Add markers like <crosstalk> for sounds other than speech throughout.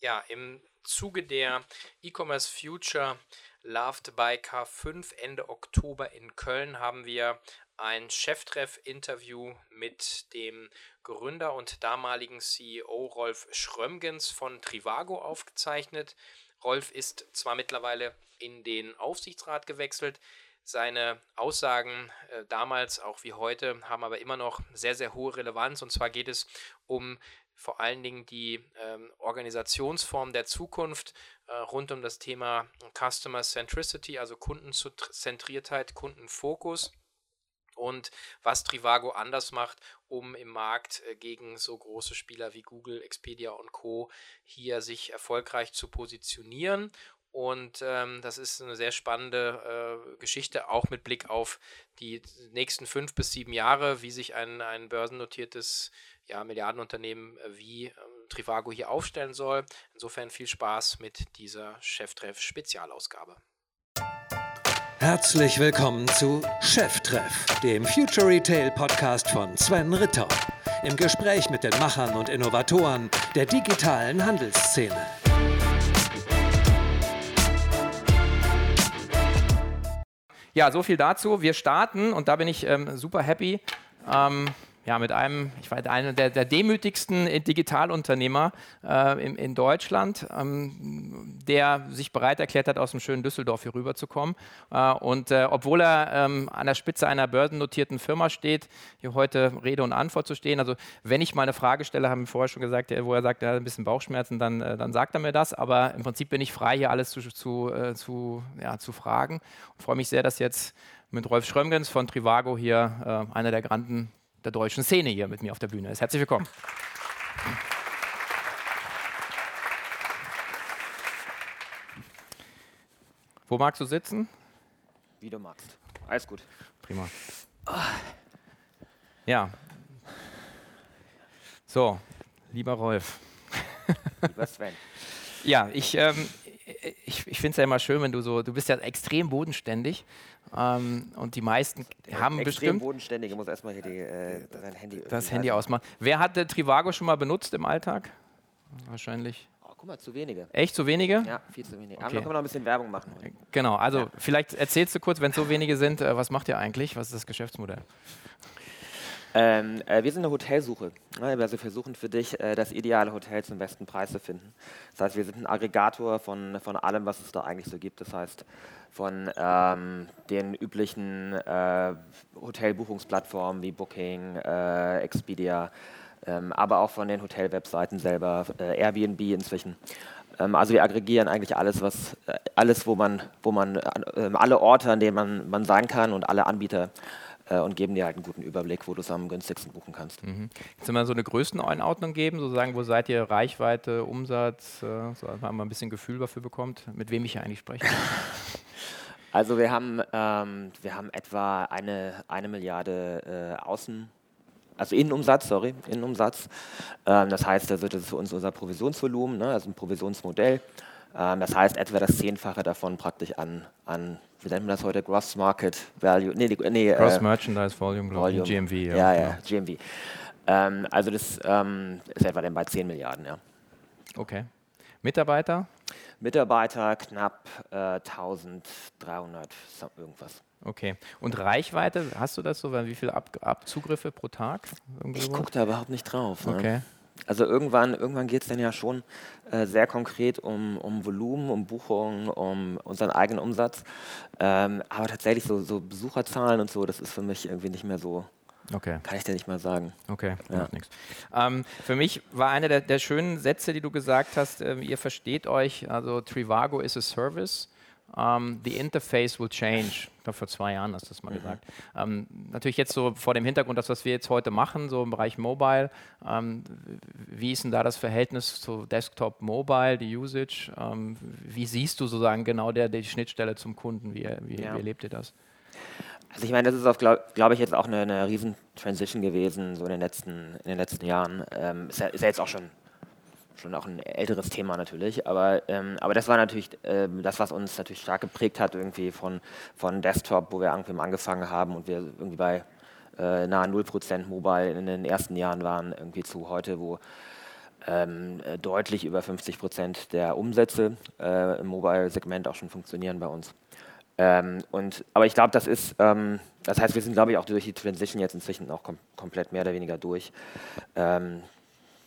Ja, im Zuge der E-Commerce Future Loved by K5 Ende Oktober in Köln haben wir ein Cheftreff-Interview mit dem Gründer und damaligen CEO Rolf Schrömgens von Trivago aufgezeichnet. Rolf ist zwar mittlerweile in den Aufsichtsrat gewechselt, seine Aussagen äh, damals, auch wie heute, haben aber immer noch sehr, sehr hohe Relevanz. Und zwar geht es um vor allen Dingen die ähm, Organisationsform der Zukunft äh, rund um das Thema Customer Centricity, also Kundenzentriertheit, Kundenfokus und was Trivago anders macht, um im Markt äh, gegen so große Spieler wie Google, Expedia und Co. hier sich erfolgreich zu positionieren. Und ähm, das ist eine sehr spannende äh, Geschichte, auch mit Blick auf die nächsten fünf bis sieben Jahre, wie sich ein, ein börsennotiertes ja, Milliardenunternehmen wie ähm, Trivago hier aufstellen soll. Insofern viel Spaß mit dieser Cheftreff Spezialausgabe. Herzlich willkommen zu Cheftreff, dem Future Retail Podcast von Sven Ritter. Im Gespräch mit den Machern und Innovatoren der digitalen Handelsszene. Ja, so viel dazu. Wir starten und da bin ich ähm, super happy. Ähm, ja, mit einem, ich war einer der, der demütigsten Digitalunternehmer äh, in, in, Deutschland, ähm, der sich bereit erklärt hat, aus dem schönen Düsseldorf hier rüberzukommen. Äh, und äh, obwohl er ähm, an der Spitze einer börsennotierten Firma steht, hier heute Rede und Antwort zu stehen. Also wenn ich mal eine Frage stelle, haben wir vorher schon gesagt, wo er sagt, er hat ein bisschen Bauchschmerzen, dann, äh, dann sagt er mir das. Aber im Prinzip bin ich frei, hier alles zu, zu, äh, zu, ja, zu fragen. Und freue mich sehr, dass jetzt mit Rolf Schrömgens von Trivago hier äh, einer der granden der deutschen Szene hier mit mir auf der Bühne ist. Herzlich willkommen. Wo magst du sitzen? Wie du magst. Alles gut. Prima. Ja. So, lieber Rolf. Lieber Sven. ja, ich, ähm, ich, ich finde es ja immer schön, wenn du so, du bist ja extrem bodenständig ähm, und die meisten haben extrem bestimmt. bodenständig, ich muss erstmal hier die, äh, sein Handy. Das Handy ausmachen. Wer hat Trivago schon mal benutzt im Alltag? Wahrscheinlich. Oh, guck mal, zu wenige. Echt zu wenige? Ja, viel zu wenige. Okay. Aber da können wir noch ein bisschen Werbung machen. Genau, also ja. vielleicht erzählst du kurz, wenn es so wenige sind, äh, was macht ihr eigentlich? Was ist das Geschäftsmodell? Ähm, äh, wir sind eine Hotelsuche. Also wir versuchen für dich äh, das ideale Hotel zum besten Preis zu finden. Das heißt, wir sind ein Aggregator von, von allem, was es da eigentlich so gibt. Das heißt, von ähm, den üblichen äh, Hotelbuchungsplattformen wie Booking, äh, Expedia, ähm, aber auch von den Hotelwebseiten selber, äh, Airbnb inzwischen. Ähm, also wir aggregieren eigentlich alles, was äh, alles, wo man, wo man alle Orte, an denen man, man sein kann und alle Anbieter äh, und geben dir halt einen guten Überblick, wo du es am günstigsten buchen kannst. Mhm. Kannst du mal so eine Größeneinordnung geben, so sagen, wo seid ihr Reichweite, Umsatz, äh, so einfach mal ein bisschen Gefühl dafür bekommt, mit wem ich hier eigentlich spreche? <laughs> Also wir haben, ähm, wir haben etwa eine, eine Milliarde äh, Außen, also Innenumsatz, sorry, Innenumsatz. Ähm, das heißt, also das ist für uns unser Provisionsvolumen, ne, also ein Provisionsmodell. Ähm, das heißt, etwa das Zehnfache davon praktisch an, an wie nennt man das heute, Gross Market Value, nee, nee Gross äh, Merchandise Volume, Volume. GMV. Ja, ja, ja genau. GMV. Ähm, also das ähm, ist etwa dann bei 10 Milliarden, ja. Okay. Mitarbeiter? Mitarbeiter knapp äh, 1300 irgendwas. Okay. Und Reichweite, hast du das so? Wie viele Ab Abzugriffe pro Tag? Irgendwo? Ich gucke da überhaupt nicht drauf. Ne? Okay. Also irgendwann, irgendwann geht es dann ja schon äh, sehr konkret um, um Volumen, um Buchungen, um unseren eigenen Umsatz. Ähm, aber tatsächlich so, so Besucherzahlen und so, das ist für mich irgendwie nicht mehr so, Okay. Kann ich dir nicht mal sagen. Okay, ja. macht nichts. Ähm, für mich war einer der, der, schönen Sätze, die du gesagt hast, äh, ihr versteht euch, also Trivago is a service. Um, ähm, the interface will change. Vor zwei Jahren hast du das mal mhm. gesagt. Um, ähm, natürlich jetzt so vor dem Hintergrund, das, was wir jetzt heute machen, so im Bereich Mobile. Um, ähm, wie ist denn da das Verhältnis zu Desktop, Mobile, die Usage? wie siehst du sozusagen genau der, die Schnittstelle zum Kunden? Wie, wie, ja. wie erlebt ihr das? Also ich meine, das ist, glaube glaub ich, jetzt auch eine, eine riesen Transition gewesen, so in den letzten, in den letzten Jahren. Ähm, ist, ja, ist ja jetzt auch schon, schon auch ein älteres Thema natürlich, aber, ähm, aber das war natürlich äh, das, was uns natürlich stark geprägt hat, irgendwie von, von Desktop, wo wir irgendwie angefangen haben und wir irgendwie bei äh, nahe 0% Mobile in den ersten Jahren waren, irgendwie zu heute, wo ähm, äh, deutlich über 50 Prozent der Umsätze äh, im Mobile-Segment auch schon funktionieren bei uns. Ähm, und, aber ich glaube, das ist, ähm, das heißt, wir sind, glaube ich, auch durch die Transition jetzt inzwischen auch kom komplett mehr oder weniger durch. Ähm,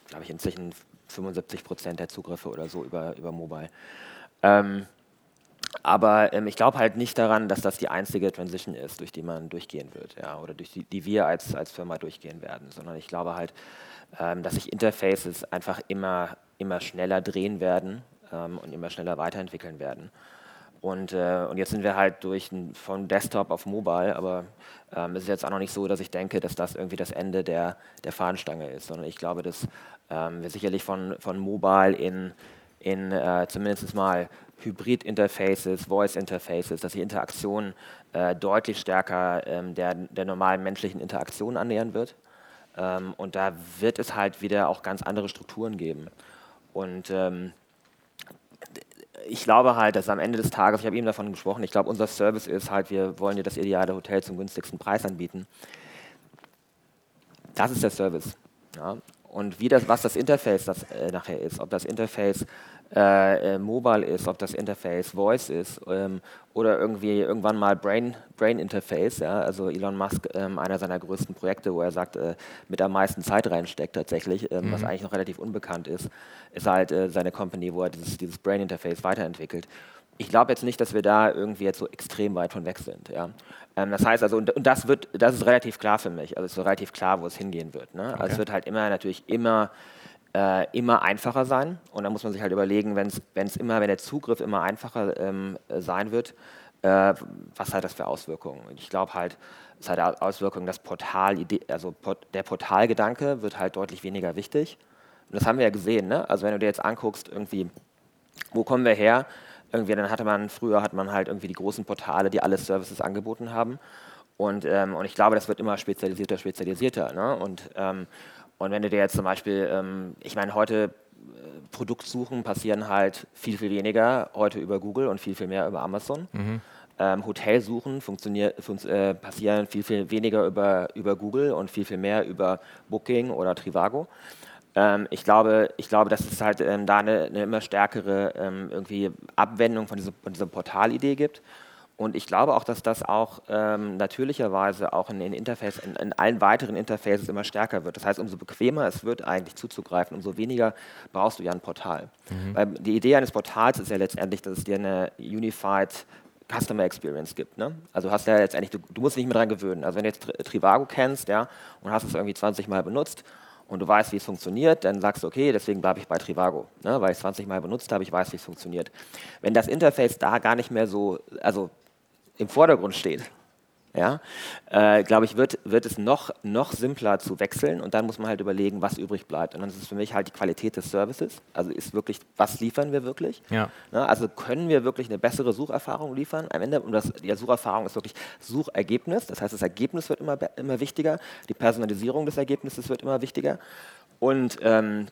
glaube ich, inzwischen 75 Prozent der Zugriffe oder so über, über Mobile. Ähm, aber ähm, ich glaube halt nicht daran, dass das die einzige Transition ist, durch die man durchgehen wird, ja, oder durch die, die wir als, als Firma durchgehen werden, sondern ich glaube halt, ähm, dass sich Interfaces einfach immer, immer schneller drehen werden ähm, und immer schneller weiterentwickeln werden. Und, äh, und jetzt sind wir halt durch von Desktop auf Mobile, aber ähm, es ist jetzt auch noch nicht so, dass ich denke, dass das irgendwie das Ende der, der Fahnenstange ist, sondern ich glaube, dass ähm, wir sicherlich von, von Mobile in, in äh, zumindest mal Hybrid-Interfaces, Voice-Interfaces, dass die Interaktion äh, deutlich stärker ähm, der, der normalen menschlichen Interaktion annähern wird. Ähm, und da wird es halt wieder auch ganz andere Strukturen geben. Und ähm, ich glaube halt, dass am Ende des Tages, ich habe eben davon gesprochen, ich glaube, unser Service ist halt, wir wollen dir das ideale Hotel zum günstigsten Preis anbieten. Das ist der Service. Ja. Und wie das, was das Interface das, äh, nachher ist, ob das Interface äh, äh, Mobile ist, ob das Interface Voice ist ähm, oder irgendwie irgendwann mal Brain, Brain Interface. Ja? Also Elon Musk, ähm, einer seiner größten Projekte, wo er sagt, äh, mit am meisten Zeit reinsteckt tatsächlich, ähm, mhm. was eigentlich noch relativ unbekannt ist, ist halt äh, seine Company, wo er dieses, dieses Brain Interface weiterentwickelt. Ich glaube jetzt nicht, dass wir da irgendwie jetzt so extrem weit von weg sind. Ja? Ähm, das heißt also, und, das wird, das ist relativ klar für mich. Also es ist so relativ klar, wo es hingehen wird. Ne? Okay. Also es wird halt immer natürlich immer äh, immer einfacher sein. Und da muss man sich halt überlegen, wenn es immer, wenn der Zugriff immer einfacher ähm, sein wird, äh, was hat das für Auswirkungen? Ich glaube halt, es hat Auswirkungen, das Portal, also der Portalgedanke wird halt deutlich weniger wichtig. Und das haben wir ja gesehen, ne? Also wenn du dir jetzt anguckst, irgendwie, wo kommen wir her? Irgendwie, dann hatte man, früher hat man halt irgendwie die großen Portale, die alle Services angeboten haben. Und, ähm, und ich glaube, das wird immer spezialisierter, spezialisierter. Ne? Und, ähm, und wenn du dir jetzt zum Beispiel, ähm, ich meine, heute äh, Produktsuchen passieren halt viel, viel weniger heute über Google und viel, viel mehr über Amazon. Mhm. Ähm, Hotelsuchen fun äh, passieren viel, viel weniger über, über Google und viel, viel mehr über Booking oder Trivago. Ähm, ich, glaube, ich glaube, dass es halt ähm, da eine, eine, immer stärkere ähm, irgendwie Abwendung von, diese, von dieser Portalidee gibt. Und ich glaube auch, dass das auch ähm, natürlicherweise auch in den Interface, in, in, allen weiteren Interfaces immer stärker wird. Das heißt, umso bequemer es wird, eigentlich zuzugreifen, umso weniger brauchst du ja ein Portal. Mhm. Weil die Idee eines Portals ist ja letztendlich, dass es dir eine Unified Customer Experience gibt. Ne? Also hast ja letztendlich, du, du musst dich nicht mehr daran gewöhnen. Also wenn du jetzt Trivago kennst, ja, und hast es irgendwie 20 Mal benutzt und du weißt, wie es funktioniert, dann sagst du, okay, deswegen bleibe ich bei Trivago, ne, weil ich es 20 Mal benutzt habe, ich weiß, wie es funktioniert. Wenn das Interface da gar nicht mehr so, also im Vordergrund steht, ja, äh, glaube ich, wird, wird es noch, noch simpler zu wechseln und dann muss man halt überlegen, was übrig bleibt. Und dann ist es für mich halt die Qualität des Services. Also ist wirklich, was liefern wir wirklich? Ja. Ne, also können wir wirklich eine bessere Sucherfahrung liefern am Ende? Und das, die Sucherfahrung ist wirklich Suchergebnis. Das heißt, das Ergebnis wird immer, immer wichtiger, die Personalisierung des Ergebnisses wird immer wichtiger. Und ähm,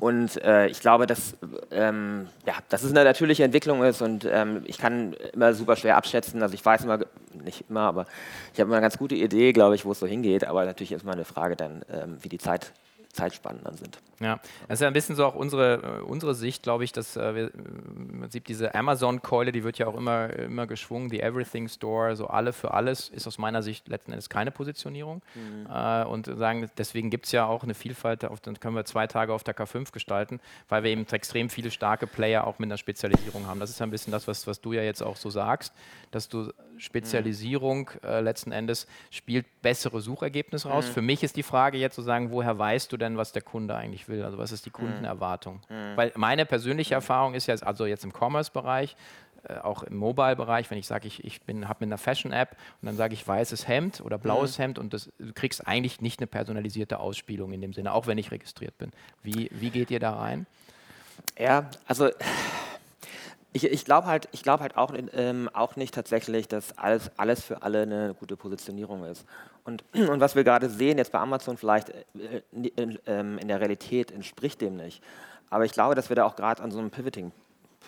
und äh, ich glaube, dass, ähm, ja, dass es eine natürliche Entwicklung ist und ähm, ich kann immer super schwer abschätzen. Also ich weiß immer, nicht immer, aber ich habe immer eine ganz gute Idee, glaube ich, wo es so hingeht. Aber natürlich ist immer eine Frage dann, ähm, wie die Zeit Zeitspannen dann sind. Ja, das ist ja ein bisschen so auch unsere, äh, unsere Sicht, glaube ich, dass äh, wir, im Prinzip diese Amazon-Keule, die wird ja auch immer, immer geschwungen, die Everything Store, so alle für alles, ist aus meiner Sicht letzten Endes keine Positionierung. Mhm. Äh, und sagen, deswegen gibt es ja auch eine Vielfalt, auf, dann können wir zwei Tage auf der K5 gestalten, weil wir eben extrem viele starke Player auch mit einer Spezialisierung haben. Das ist ja ein bisschen das, was, was du ja jetzt auch so sagst, dass du Spezialisierung äh, letzten Endes spielt bessere Suchergebnisse raus. Mhm. Für mich ist die Frage jetzt zu sagen, woher weißt du denn, was der Kunde eigentlich will? Also was ist die mhm. Kundenerwartung? Mhm. Weil meine persönliche mhm. Erfahrung ist jetzt, also jetzt im Commerce-Bereich, äh, auch im Mobile-Bereich, wenn ich sage, ich, ich habe mit einer Fashion-App und dann sage ich weißes Hemd oder blaues mhm. Hemd und das, du kriegst eigentlich nicht eine personalisierte Ausspielung in dem Sinne, auch wenn ich registriert bin. Wie, wie geht ihr da rein? Ja, also ich, ich glaube halt, glaub halt auch, ähm, auch nicht tatsächlich, dass alles, alles für alle eine gute Positionierung ist. Und, <clears throat> und was wir gerade sehen, jetzt bei Amazon vielleicht äh, in, ähm, in, der Realität entspricht dem nicht. Aber ich glaube, dass wir da auch gerade an so einem Pivoting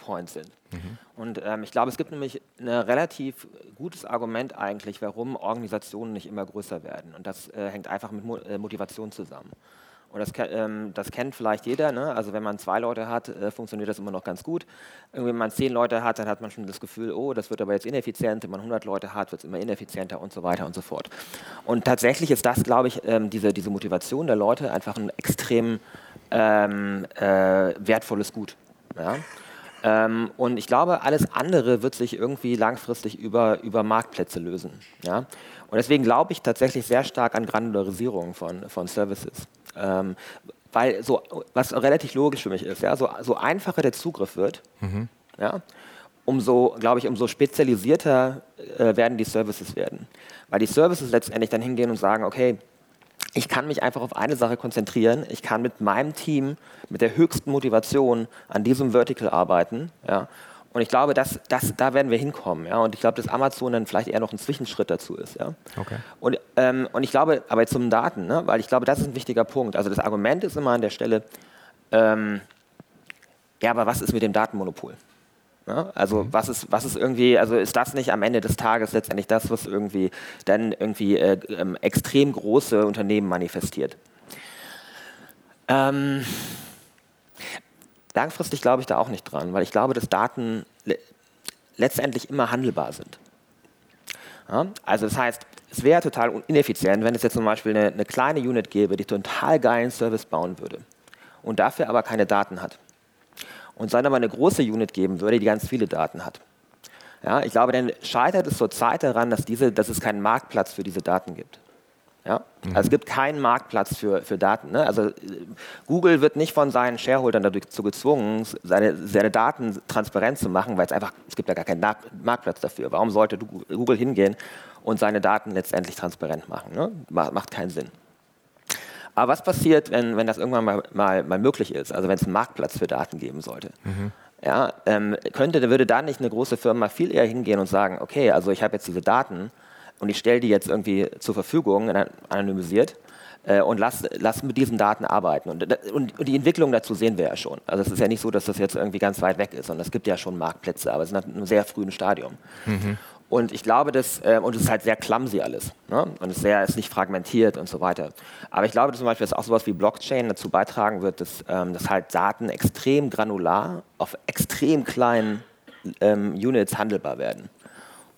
Point sind. Mhm. Und ähm, ich glaube, es gibt nämlich ein relativ gutes Argument eigentlich, warum Organisationen nicht immer größer werden. Und das äh, hängt einfach mit Mo äh, Motivation zusammen. Und das, ähm, das kennt vielleicht jeder. Ne? Also wenn man zwei Leute hat, äh, funktioniert das immer noch ganz gut. Irgendwie, wenn man zehn Leute hat, dann hat man schon das Gefühl, oh, das wird aber jetzt ineffizient. Wenn man 100 Leute hat, wird es immer ineffizienter und so weiter und so fort. Und tatsächlich ist das, glaube ich, ähm, diese, diese Motivation der Leute einfach ein extrem ähm, äh, wertvolles Gut. Ja? Ähm, und ich glaube, alles andere wird sich irgendwie langfristig über, über Marktplätze lösen. Ja? Und deswegen glaube ich tatsächlich sehr stark an Granularisierung von, von Services. Ähm, weil so, was relativ logisch für mich ist, ja, so, so einfacher der Zugriff wird, mhm. ja, umso, glaube ich, umso spezialisierter äh, werden die Services werden. Weil die Services letztendlich dann hingehen und sagen, okay, ich kann mich einfach auf eine Sache konzentrieren. Ich kann mit meinem Team, mit der höchsten Motivation an diesem Vertical arbeiten. Ja, und ich glaube, dass, dass, da werden wir hinkommen. Ja? Und ich glaube, dass Amazon dann vielleicht eher noch ein Zwischenschritt dazu ist. Ja? Okay. Und, ähm, und ich glaube, aber zum Daten, ne? weil ich glaube, das ist ein wichtiger Punkt. Also das Argument ist immer an der Stelle, ähm, ja, aber was ist mit dem Datenmonopol? Ja? Also mhm. was ist, was ist irgendwie, also ist das nicht am Ende des Tages letztendlich das, was irgendwie dann irgendwie äh, ähm, extrem große Unternehmen manifestiert? Ähm, Langfristig glaube ich da auch nicht dran, weil ich glaube, dass Daten le letztendlich immer handelbar sind. Ja? Also das heißt, es wäre total ineffizient, wenn es jetzt zum Beispiel eine, eine kleine Unit gäbe, die total geilen Service bauen würde und dafür aber keine Daten hat. Und dann aber eine große Unit geben würde, die ganz viele Daten hat. Ja, ich glaube, dann scheitert es zurzeit daran, dass, diese, dass es keinen Marktplatz für diese Daten gibt. Ja? Mhm. Also es gibt keinen Marktplatz für, für Daten. Ne? Also Google wird nicht von seinen Shareholdern dazu gezwungen, seine, seine Daten transparent zu machen, weil es einfach, es gibt ja gar keinen Marktplatz dafür. Warum sollte Google hingehen und seine Daten letztendlich transparent machen? Ne? Macht keinen Sinn. Aber was passiert, wenn, wenn das irgendwann mal, mal, mal möglich ist, also wenn es einen Marktplatz für Daten geben sollte? Mhm. Ja, ähm, könnte, würde da nicht eine große Firma viel eher hingehen und sagen, okay, also ich habe jetzt diese Daten, und ich stelle die jetzt irgendwie zur Verfügung, anonymisiert, äh, und lass, lass mit diesen Daten arbeiten. Und, und, und, die Entwicklung dazu sehen wir ja schon. Also es ist ja nicht so, dass das jetzt irgendwie ganz weit weg ist, sondern es gibt ja schon Marktplätze, aber es ist in einem sehr frühen Stadium. Mhm. Und ich glaube, dass, äh, und es ist halt sehr clumsy alles. Ne? Und es ist, sehr, ist nicht fragmentiert und so weiter. Aber ich glaube dass zum Beispiel, dass auch sowas wie Blockchain dazu beitragen wird, dass, ähm, dass halt Daten extrem granular auf extrem kleinen ähm, Units handelbar werden.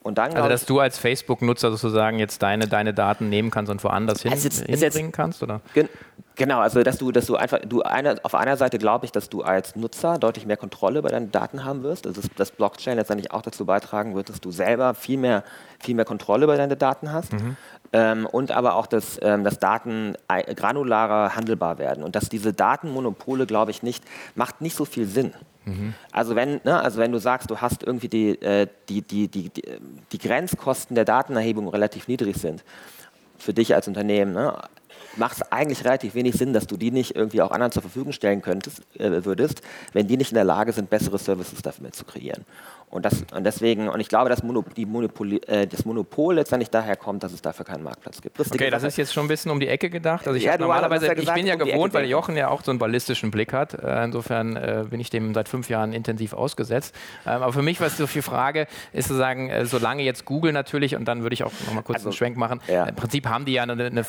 Und dann, also, dass du als Facebook-Nutzer sozusagen jetzt deine, deine Daten nehmen kannst und woanders hin, also jetzt, hinbringen jetzt, kannst, oder? Gen genau, also dass du, dass du einfach, du eine, auf einer Seite glaube ich, dass du als Nutzer deutlich mehr Kontrolle über deine Daten haben wirst, also dass Blockchain letztendlich auch dazu beitragen wird, dass du selber viel mehr, viel mehr Kontrolle über deine Daten hast. Mhm. Ähm, und aber auch, dass, ähm, dass Daten granularer handelbar werden und dass diese Datenmonopole, glaube ich, nicht, macht nicht so viel Sinn. Mhm. Also, wenn, ne, also wenn du sagst, du hast irgendwie die, äh, die, die, die, die Grenzkosten der Datenerhebung relativ niedrig sind, für dich als Unternehmen, ne, macht es eigentlich relativ wenig Sinn, dass du die nicht irgendwie auch anderen zur Verfügung stellen könntest, äh, würdest, wenn die nicht in der Lage sind, bessere Services dafür zu kreieren. Und, das, und deswegen, und ich glaube, dass Monop Monopol, äh, das Monopol letztendlich daher kommt, dass es dafür keinen Marktplatz gibt. Das okay, das ist jetzt schon ein bisschen um die Ecke gedacht. Also ich ja, normalerweise, ja gesagt, ich bin ja um gewohnt, weil Jochen ja auch so einen ballistischen Blick hat. Äh, insofern äh, bin ich dem seit fünf Jahren intensiv ausgesetzt. Ähm, aber für mich, was so viel Frage ist zu sagen, äh, solange jetzt Google natürlich, und dann würde ich auch noch mal kurz also, einen Schwenk machen, ja. im Prinzip haben die ja eine, eine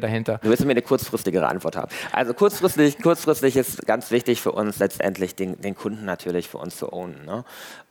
Dahinter. Du willst von mir eine kurzfristigere Antwort haben. Also kurzfristig, kurzfristig ist ganz wichtig für uns letztendlich den, den Kunden natürlich für uns zu ownen. Ne?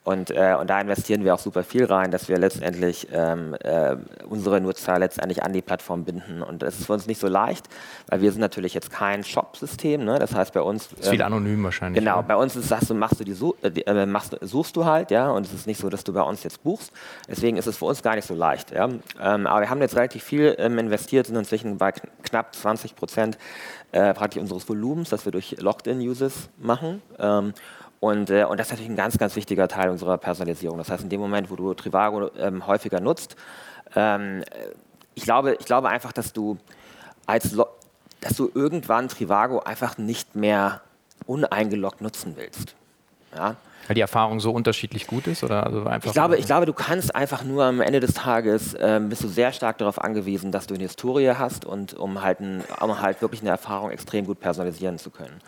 Und, äh, und da investieren wir auch super viel rein, dass wir letztendlich ähm, äh, unsere Nutzer letztendlich an die Plattform binden. Und das ist für uns nicht so leicht, weil wir sind natürlich jetzt kein Shop-System. Ne? Das heißt, bei uns. Das ist viel ähm, anonym wahrscheinlich. Genau, ja. bei uns ist, sagst du, machst du die, äh, äh, machst, suchst du halt, ja, und es ist nicht so, dass du bei uns jetzt buchst. Deswegen ist es für uns gar nicht so leicht. Ja? Ähm, aber wir haben jetzt relativ viel ähm, investiert, sind inzwischen bei knapp 20 Prozent äh, praktisch unseres Volumens, das wir durch Locked-in-Uses machen. Und, äh, und das ist natürlich ein ganz, ganz wichtiger Teil unserer Personalisierung. Das heißt, in dem Moment, wo du Trivago ähm, häufiger nutzt, ähm, ich, glaube, ich glaube einfach, dass du, als dass du irgendwann Trivago einfach nicht mehr uneingeloggt nutzen willst. Ja? Weil die Erfahrung so unterschiedlich gut ist? Oder also einfach ich, glaube, ich glaube, du kannst einfach nur am Ende des Tages, ähm, bist du sehr stark darauf angewiesen, dass du eine Historie hast und um halt, ein, um halt wirklich eine Erfahrung extrem gut personalisieren zu können.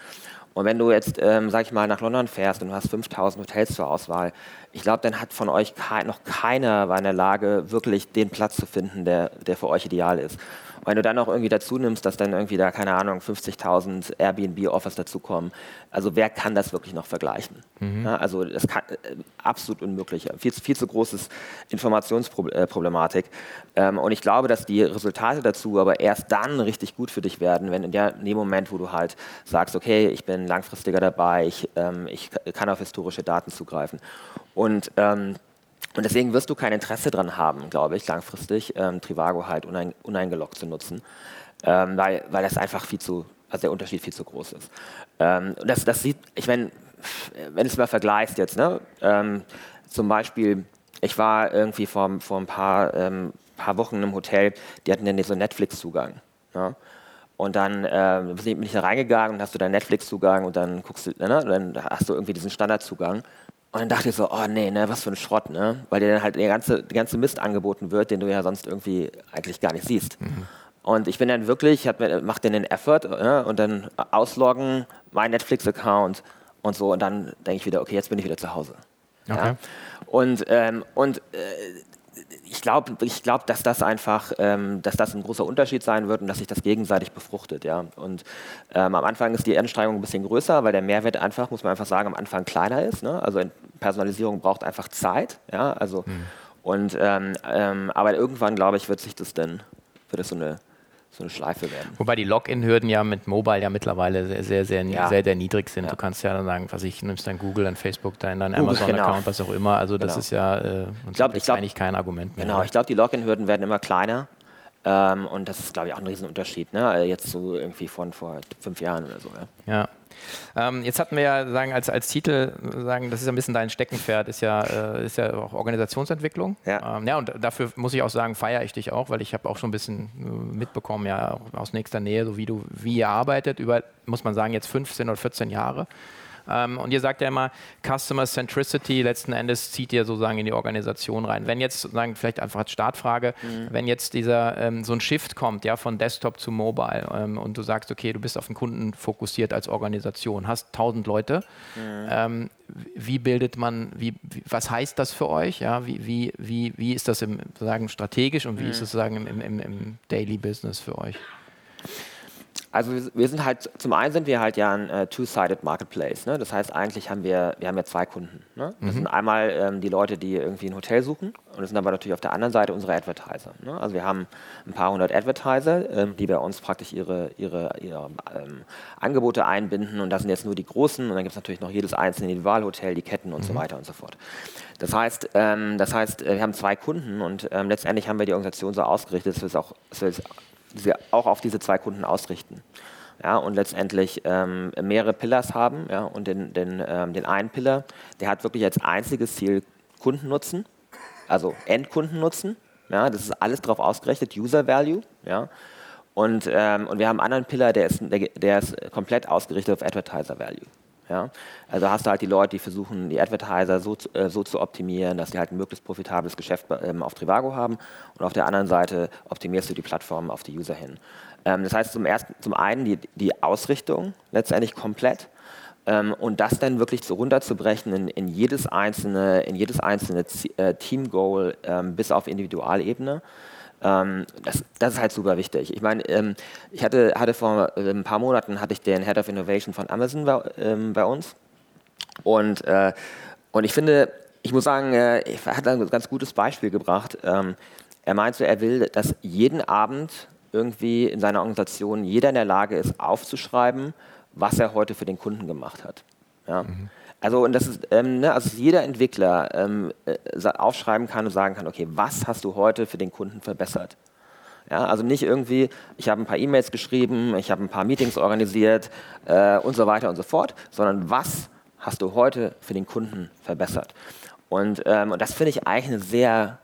Und wenn du jetzt, ähm, sag ich mal, nach London fährst und du hast 5000 Hotels zur Auswahl, ich glaube, dann hat von euch ke noch keiner war in der Lage, wirklich den Platz zu finden, der, der für euch ideal ist. Wenn du dann noch irgendwie dazu nimmst, dass dann irgendwie da, keine Ahnung, 50.000 Airbnb-Offers dazukommen, also wer kann das wirklich noch vergleichen? Mhm. Ja, also das kann äh, absolut unmöglich. Viel, viel zu großes Informationsproblematik. Ähm, und ich glaube, dass die Resultate dazu aber erst dann richtig gut für dich werden, wenn in, der, in dem Moment, wo du halt sagst, okay, ich bin langfristiger dabei, ich, ähm, ich kann auf historische Daten zugreifen. Und ähm, und deswegen wirst du kein Interesse daran haben, glaube ich, langfristig ähm, Trivago halt unein, uneingeloggt zu nutzen, ähm, weil, weil das einfach viel zu, also der Unterschied viel zu groß ist. Ähm, das, das sieht, ich meine, wenn du es mal vergleichst jetzt, ne, ähm, zum Beispiel, ich war irgendwie vor, vor ein paar, ähm, paar Wochen in einem Hotel, die hatten dann so Netflix-Zugang. Ne? Und dann äh, bin ich da reingegangen und hast du deinen Netflix-Zugang und dann guckst du, ne, dann hast du irgendwie diesen Standardzugang. Und dann dachte ich so, oh nee, ne, was für ein Schrott, ne? Weil dir dann halt der ganze, der ganze Mist angeboten wird, den du ja sonst irgendwie eigentlich gar nicht siehst. Mhm. Und ich bin dann wirklich, ich mach dann den Effort ne, und dann ausloggen, mein Netflix-Account und so. Und dann denke ich wieder, okay, jetzt bin ich wieder zu Hause. Okay. Ja? Und, ähm, und äh, ich glaube, ich glaub, dass das einfach, ähm, dass das ein großer Unterschied sein wird und dass sich das gegenseitig befruchtet. Ja? Und ähm, am Anfang ist die Anstrengung ein bisschen größer, weil der Mehrwert einfach, muss man einfach sagen, am Anfang kleiner ist. Ne? Also Personalisierung braucht einfach Zeit. Ja? Also, mhm. und, ähm, ähm, aber irgendwann, glaube ich, wird sich das dann, wird das so eine so eine Schleife werden. Wobei die Login-Hürden ja mit Mobile ja mittlerweile sehr, sehr, sehr, ja. sehr, sehr niedrig sind. Ja. Du kannst ja dann sagen, was ich, nimmst dein Google, dein Facebook, dein, dein Amazon-Account, genau. was auch immer. Also das genau. ist ja äh, ich glaub, ich glaub, eigentlich kein Argument mehr. Genau, ich glaube, die Login-Hürden werden immer kleiner. Ähm, und das ist, glaube ich, auch ein Riesenunterschied. Ne? Jetzt so irgendwie von vor fünf Jahren oder so. Ja. ja. Ähm, jetzt hatten wir ja sagen, als, als Titel, sagen, das ist ein bisschen dein Steckenpferd, ist ja, äh, ist ja auch Organisationsentwicklung. Ja. Ähm, ja, und dafür muss ich auch sagen, feiere ich dich auch, weil ich habe auch schon ein bisschen äh, mitbekommen, ja, aus nächster Nähe, so wie du, wie ihr arbeitet, über, muss man sagen, jetzt 15 oder 14 Jahre. Ähm, und ihr sagt ja immer, Customer Centricity letzten Endes zieht ihr sozusagen in die Organisation rein. Wenn jetzt, sagen vielleicht einfach als Startfrage, mhm. wenn jetzt dieser ähm, so ein Shift kommt, ja, von Desktop zu Mobile ähm, und du sagst, okay, du bist auf den Kunden fokussiert als Organisation, hast 1000 Leute, mhm. Ähm, wie bildet man, wie, wie, was heißt das für euch? Ja, wie, wie, wie, wie ist das im, sagen, strategisch und wie mhm. ist es sagen, im, im, im Daily Business für euch? Also wir sind halt, zum einen sind wir halt ja ein äh, Two-Sided Marketplace. Ne? Das heißt, eigentlich haben wir, wir haben ja zwei Kunden. Ne? Das mhm. sind einmal ähm, die Leute, die irgendwie ein Hotel suchen und das sind aber natürlich auf der anderen Seite unsere Advertiser. Ne? Also wir haben ein paar hundert Advertiser, ähm, die bei uns praktisch ihre, ihre, ihre ähm, Angebote einbinden und das sind jetzt nur die großen und dann gibt es natürlich noch jedes einzelne Individualhotel, die Ketten und mhm. so weiter und so fort. Das heißt, ähm, das heißt, äh, wir haben zwei Kunden und ähm, letztendlich haben wir die Organisation so ausgerichtet, dass wir es auch, dass wir es sie auch auf diese zwei Kunden ausrichten. Ja, und letztendlich ähm, mehrere Pillars haben. Ja, und den, den, ähm, den einen Pillar, der hat wirklich als einziges Ziel Kundennutzen, also Endkundennutzen. Ja, das ist alles darauf ausgerichtet, User Value. Ja. Und, ähm, und wir haben einen anderen Pillar, der ist, der, der ist komplett ausgerichtet auf Advertiser Value. Ja? Also hast du halt die Leute, die versuchen, die Advertiser so, äh, so zu optimieren, dass sie halt ein möglichst profitables Geschäft ähm, auf Trivago haben und auf der anderen Seite optimierst du die Plattform auf die User hin. Ähm, das heißt zum, ersten, zum einen die, die Ausrichtung letztendlich komplett ähm, und das dann wirklich so runterzubrechen in, in, jedes einzelne, in jedes einzelne äh, Team-Goal ähm, bis auf Individualebene. Ähm, das, das, ist halt super wichtig. Ich meine, ähm, ich hatte, hatte vor ein paar Monaten hatte ich den Head of Innovation von Amazon bei, ähm, bei uns und, äh, und ich finde, ich muss sagen, äh, er hat ein ganz gutes Beispiel gebracht. Ähm, er meinte, er will, dass jeden Abend irgendwie in seiner Organisation jeder in der Lage ist, aufzuschreiben, was er heute für den Kunden gemacht hat. Ja? Mhm. Also, und das ist, ähm, ne, also jeder Entwickler ähm, äh, aufschreiben kann und sagen kann, okay, was hast du heute für den Kunden verbessert? Ja, also nicht irgendwie, ich habe ein paar E-Mails geschrieben, ich habe ein paar Meetings organisiert äh, und so weiter und so fort, sondern was hast du heute für den Kunden verbessert? Und, ähm, und das finde ich eigentlich eine sehr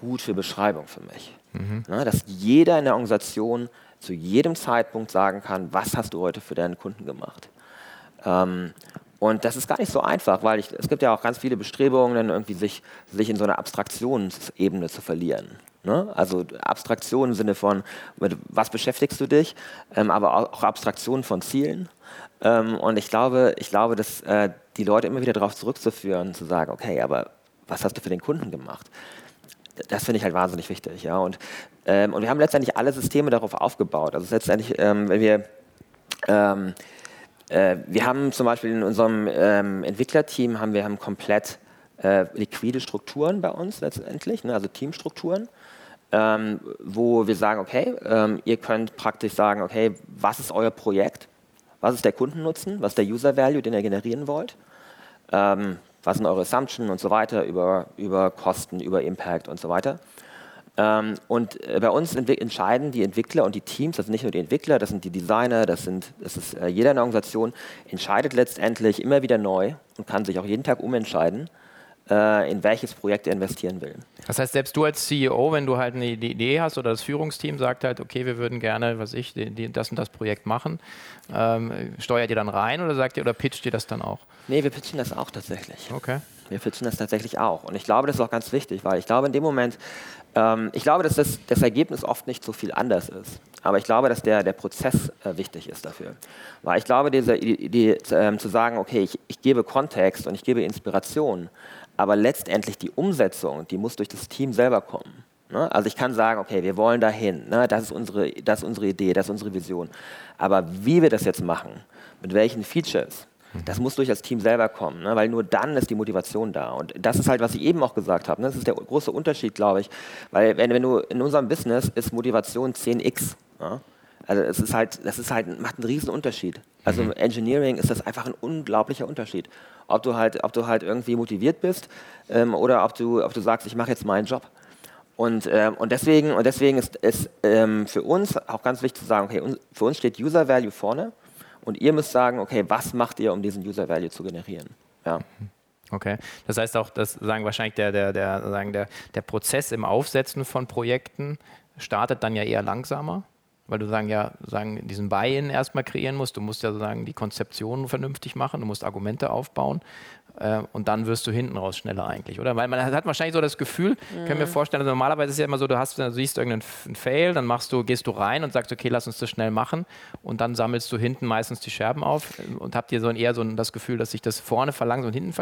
gute Beschreibung für mich. Mhm. Ja, dass jeder in der Organisation zu jedem Zeitpunkt sagen kann, was hast du heute für deinen Kunden gemacht? Ähm, und das ist gar nicht so einfach, weil ich, es gibt ja auch ganz viele Bestrebungen, dann irgendwie sich, sich in so einer Abstraktionsebene zu verlieren. Ne? Also Abstraktion im Sinne von, mit was beschäftigst du dich, ähm, aber auch Abstraktion von Zielen. Ähm, und ich glaube, ich glaube, dass äh, die Leute immer wieder darauf zurückzuführen, zu sagen, okay, aber was hast du für den Kunden gemacht? das finde ich halt wahnsinnig wichtig. Ja? Und, ähm, und wir haben letztendlich alle Systeme darauf aufgebaut. Also letztendlich, ähm, wenn wir ähm, äh, wir haben zum Beispiel in unserem ähm, Entwicklerteam haben wir haben komplett äh, liquide Strukturen bei uns letztendlich, ne, also Teamstrukturen, ähm, wo wir sagen, okay, ähm, ihr könnt praktisch sagen, okay, was ist euer Projekt? Was ist der Kundennutzen? Was ist der User Value, den ihr generieren wollt? Ähm, was sind eure Assumptions und so weiter über, über Kosten, über Impact und so weiter? Ähm, und äh, bei uns entscheiden die Entwickler und die Teams, das sind nicht nur die Entwickler, das sind die Designer, das, sind, das ist äh, jeder in der Organisation, entscheidet letztendlich immer wieder neu und kann sich auch jeden Tag umentscheiden, äh, in welches Projekt er investieren will. Das heißt, selbst du als CEO, wenn du halt eine Idee hast oder das Führungsteam sagt halt, okay, wir würden gerne, was ich, das und das Projekt machen, ähm, steuert ihr dann rein oder sagt ihr oder pitcht ihr das dann auch? Nee, wir pitchen das auch tatsächlich. Okay. Wir pitchen das tatsächlich auch. Und ich glaube, das ist auch ganz wichtig, weil ich glaube, in dem Moment, ähm, ich glaube, dass das, das Ergebnis oft nicht so viel anders ist. Aber ich glaube, dass der, der Prozess äh, wichtig ist dafür. Weil ich glaube, diese Idee äh, zu sagen, okay, ich, ich gebe Kontext und ich gebe Inspiration, aber letztendlich die Umsetzung, die muss durch das Team selber kommen. Ne? Also ich kann sagen, okay, wir wollen dahin, ne? das, ist unsere, das ist unsere Idee, das ist unsere Vision. Aber wie wir das jetzt machen, mit welchen Features, das muss durch das Team selber kommen, ne? weil nur dann ist die Motivation da. Und das ist halt, was ich eben auch gesagt habe. Ne? Das ist der große Unterschied, glaube ich. Weil wenn, wenn du in unserem Business ist Motivation 10x. Ne? Also es ist halt, das ist halt, macht einen riesen Unterschied. Also im Engineering ist das einfach ein unglaublicher Unterschied ob du halt, ob du halt irgendwie motiviert bist ähm, oder ob du, ob du sagst, ich mache jetzt meinen Job. Und, ähm, und deswegen, und deswegen ist es ähm, für uns auch ganz wichtig zu sagen, okay, für uns steht User Value vorne und ihr müsst sagen, okay, was macht ihr, um diesen User Value zu generieren? Ja. Okay, das heißt auch, dass sagen wahrscheinlich der, der, der, sagen der, der Prozess im Aufsetzen von Projekten startet dann ja eher langsamer weil du sagen ja sagen diesen Buy-in erstmal kreieren musst. Du musst ja sagen die Konzeption vernünftig machen, du musst Argumente aufbauen äh, und dann wirst du hinten raus schneller eigentlich, oder? Weil man hat wahrscheinlich so das Gefühl, mhm. können wir vorstellen, also normalerweise ist es ja immer so, du hast, du siehst irgendeinen Fail, dann machst du, gehst du rein und sagst, okay, lass uns das schnell machen und dann sammelst du hinten meistens die Scherben auf und habt ihr so ein, eher so ein, das Gefühl, dass sich das vorne verlangsamt und hinten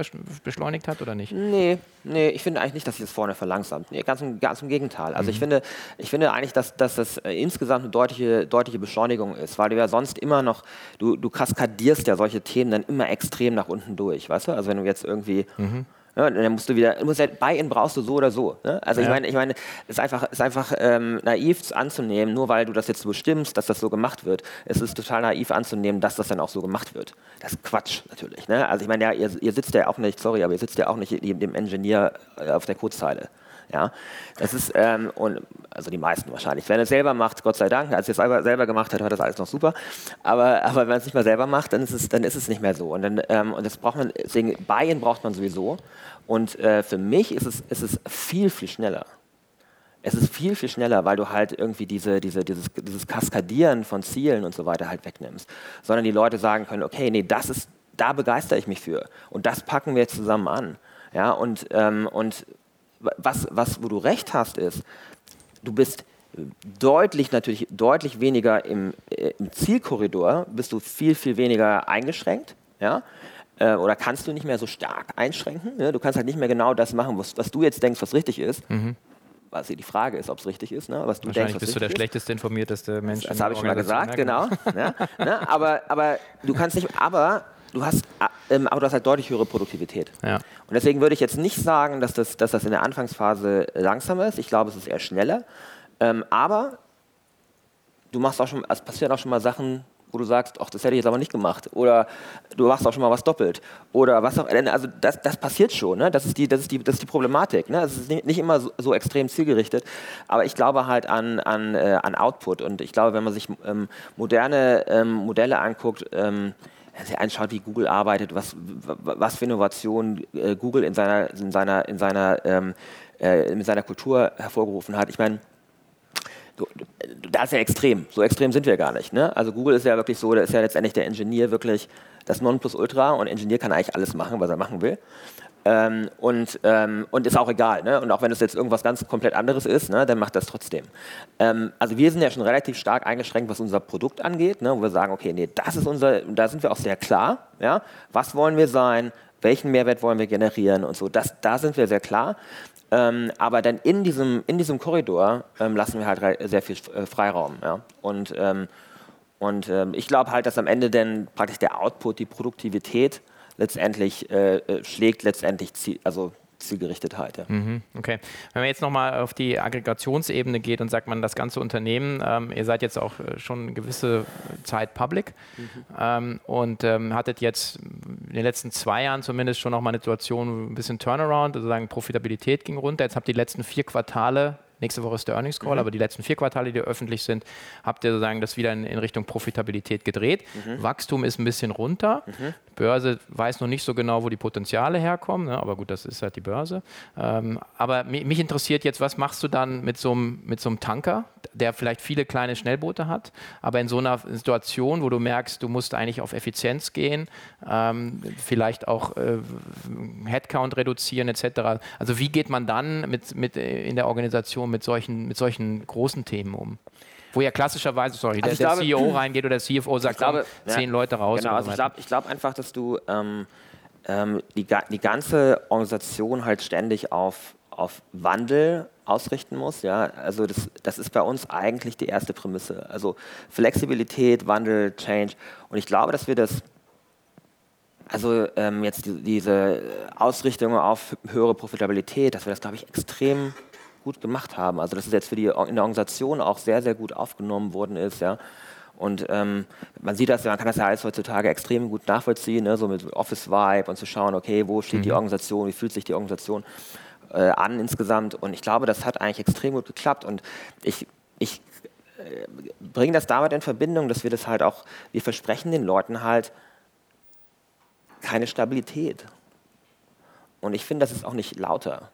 beschleunigt hat oder nicht? Nee, nee, ich finde eigentlich nicht, dass sich das vorne verlangsamt. Nee, ganz, im, ganz im Gegenteil. Also mhm. ich, finde, ich finde eigentlich, dass, dass das äh, insgesamt eine deutliche, deutliche Beschleunigung ist, weil du ja sonst immer noch, du, du kaskadierst ja solche Themen dann immer extrem nach unten durch, weißt du? Also wenn du jetzt irgendwie. Mhm. Ja, dann musst du wieder, musst halt Buy-in brauchst du so oder so. Ne? Also ja. ich meine, ich meine, es ist einfach, ist einfach ähm, naiv anzunehmen, nur weil du das jetzt so bestimmst, dass das so gemacht wird. Es ist total naiv anzunehmen, dass das dann auch so gemacht wird. Das ist Quatsch natürlich. Ne? Also ich meine, ja, ihr, ihr, sitzt ja auch nicht, sorry, aber ihr sitzt ja auch nicht neben dem Ingenieur äh, auf der Codezeile. Ja, das ist, ähm, und, also die meisten wahrscheinlich. Wenn er es selber macht, Gott sei Dank, als er es selber, selber gemacht hat, war das alles noch super. Aber, aber wenn man es nicht mehr selber macht, dann ist es, dann ist es nicht mehr so. Und, dann, ähm, und das braucht man, deswegen, Buy-in braucht man sowieso. Und äh, für mich ist es, ist es viel, viel schneller. Es ist viel, viel schneller, weil du halt irgendwie diese, diese, dieses, dieses Kaskadieren von Zielen und so weiter halt wegnimmst. Sondern die Leute sagen können, okay, nee, das ist, da begeistere ich mich für. Und das packen wir jetzt zusammen an. Ja, und, ähm, und was, was, wo du recht hast, ist, du bist deutlich natürlich deutlich weniger im, äh, im Zielkorridor, bist du viel, viel weniger eingeschränkt. Ja? Äh, oder kannst du nicht mehr so stark einschränken. Ne? Du kannst halt nicht mehr genau das machen, was, was du jetzt denkst, was richtig ist. Mhm. Was die Frage ist, ob es richtig ist, ne? was du Wahrscheinlich denkst, bist du der ist. schlechteste informierteste Mensch. Das, das habe ich schon mal gesagt, genau. ja, ne? aber, aber du kannst nicht, aber du hast, ähm, aber du hast halt deutlich höhere Produktivität. Ja. Und deswegen würde ich jetzt nicht sagen, dass das, dass das in der Anfangsphase langsamer ist. Ich glaube, es ist eher schneller. Ähm, aber du machst auch schon, es passieren auch schon mal Sachen, wo du sagst, ach, das hätte ich jetzt aber nicht gemacht. Oder du machst auch schon mal was doppelt. Oder was auch Also das, das passiert schon. Ne? Das, ist die, das, ist die, das ist die Problematik. Ne? Es ist nicht, nicht immer so, so, extrem zielgerichtet. Aber ich glaube halt an, an, äh, an Output. Und ich glaube, wenn man sich ähm, moderne ähm, Modelle anguckt, ähm, sich anschaut, wie Google arbeitet, was, was für Innovationen äh, Google in seiner, in seiner, in seiner, ähm, äh, mit seiner Kultur hervorgerufen hat. Ich meine, da ist ja extrem. So extrem sind wir gar nicht. Ne? Also Google ist ja wirklich so, da ist ja letztendlich der Ingenieur wirklich das Nonplusultra und Ingenieur kann eigentlich alles machen, was er machen will. Ähm, und, ähm, und ist auch egal. Ne? Und auch wenn es jetzt irgendwas ganz komplett anderes ist, ne, dann macht das trotzdem. Ähm, also wir sind ja schon relativ stark eingeschränkt, was unser Produkt angeht, ne, wo wir sagen, okay, nee, das ist unser, da sind wir auch sehr klar. Ja? Was wollen wir sein? Welchen Mehrwert wollen wir generieren und so? Das, da sind wir sehr klar. Ähm, aber dann in diesem, in diesem Korridor ähm, lassen wir halt sehr viel äh, Freiraum. Ja? Und, ähm, und ich glaube halt, dass am Ende dann praktisch der Output, die Produktivität letztendlich äh, äh schlägt letztendlich, also Zielgerichtetheit. Ja. Mhm, okay. Wenn man jetzt nochmal auf die Aggregationsebene geht und sagt man, das ganze Unternehmen, ähm, ihr seid jetzt auch äh, schon eine gewisse Zeit public mhm. ähm, und ähm, hattet jetzt in den letzten zwei Jahren zumindest schon nochmal eine Situation, ein bisschen Turnaround, sozusagen Profitabilität ging runter. Jetzt habt ihr die letzten vier Quartale Nächste Woche ist der Earnings Call, mhm. aber die letzten vier Quartale, die öffentlich sind, habt ihr sozusagen das wieder in, in Richtung Profitabilität gedreht. Mhm. Wachstum ist ein bisschen runter. Mhm. Börse weiß noch nicht so genau, wo die Potenziale herkommen, ne? aber gut, das ist halt die Börse. Ähm, aber mich interessiert jetzt, was machst du dann mit so einem Tanker, der vielleicht viele kleine Schnellboote hat, aber in so einer Situation, wo du merkst, du musst eigentlich auf Effizienz gehen, ähm, vielleicht auch äh, Headcount reduzieren etc. Also wie geht man dann mit, mit in der Organisation mit solchen, mit solchen großen Themen um? Wo ja klassischerweise, sorry, also der, der CEO reingeht oder der CFO sagt, glaube, komm, zehn ja, Leute raus. Genau, also ich glaube glaub einfach, dass du ähm, ähm, die, die ganze Organisation halt ständig auf, auf Wandel ausrichten musst. Ja? Also das, das ist bei uns eigentlich die erste Prämisse. Also Flexibilität, Wandel, Change. Und ich glaube, dass wir das also ähm, jetzt die, diese Ausrichtung auf höhere Profitabilität, dass wir das, glaube ich, extrem gut gemacht haben. Also dass es jetzt für die in der Organisation auch sehr, sehr gut aufgenommen worden ist, ja. Und ähm, man sieht das, man kann das ja alles heutzutage extrem gut nachvollziehen, ne? so mit Office-Vibe und zu schauen, okay, wo steht mhm. die Organisation, wie fühlt sich die Organisation äh, an insgesamt. Und ich glaube, das hat eigentlich extrem gut geklappt. Und ich, ich äh, bringe das damit in Verbindung, dass wir das halt auch, wir versprechen den Leuten halt keine Stabilität. Und ich finde, das ist auch nicht lauter.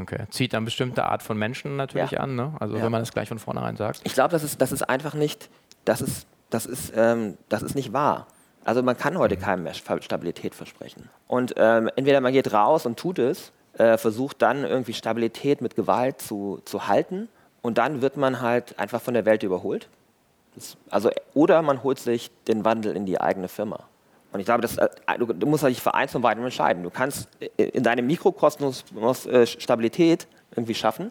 Okay. Zieht dann bestimmte Art von Menschen natürlich ja. an, ne? Also ja. wenn man das gleich von vornherein sagt. Ich glaube, das ist, das ist einfach nicht, das ist, das ist, ähm, das ist nicht wahr. Also man kann heute mhm. keinem mehr Stabilität versprechen. Und ähm, entweder man geht raus und tut es, äh, versucht dann irgendwie Stabilität mit Gewalt zu, zu halten und dann wird man halt einfach von der Welt überholt. Das, also, oder man holt sich den Wandel in die eigene Firma. Und ich glaube, das, äh, du, du, musst dich für eins und beidem entscheiden. Du kannst in deinem Mikrokosmos äh, Stabilität irgendwie schaffen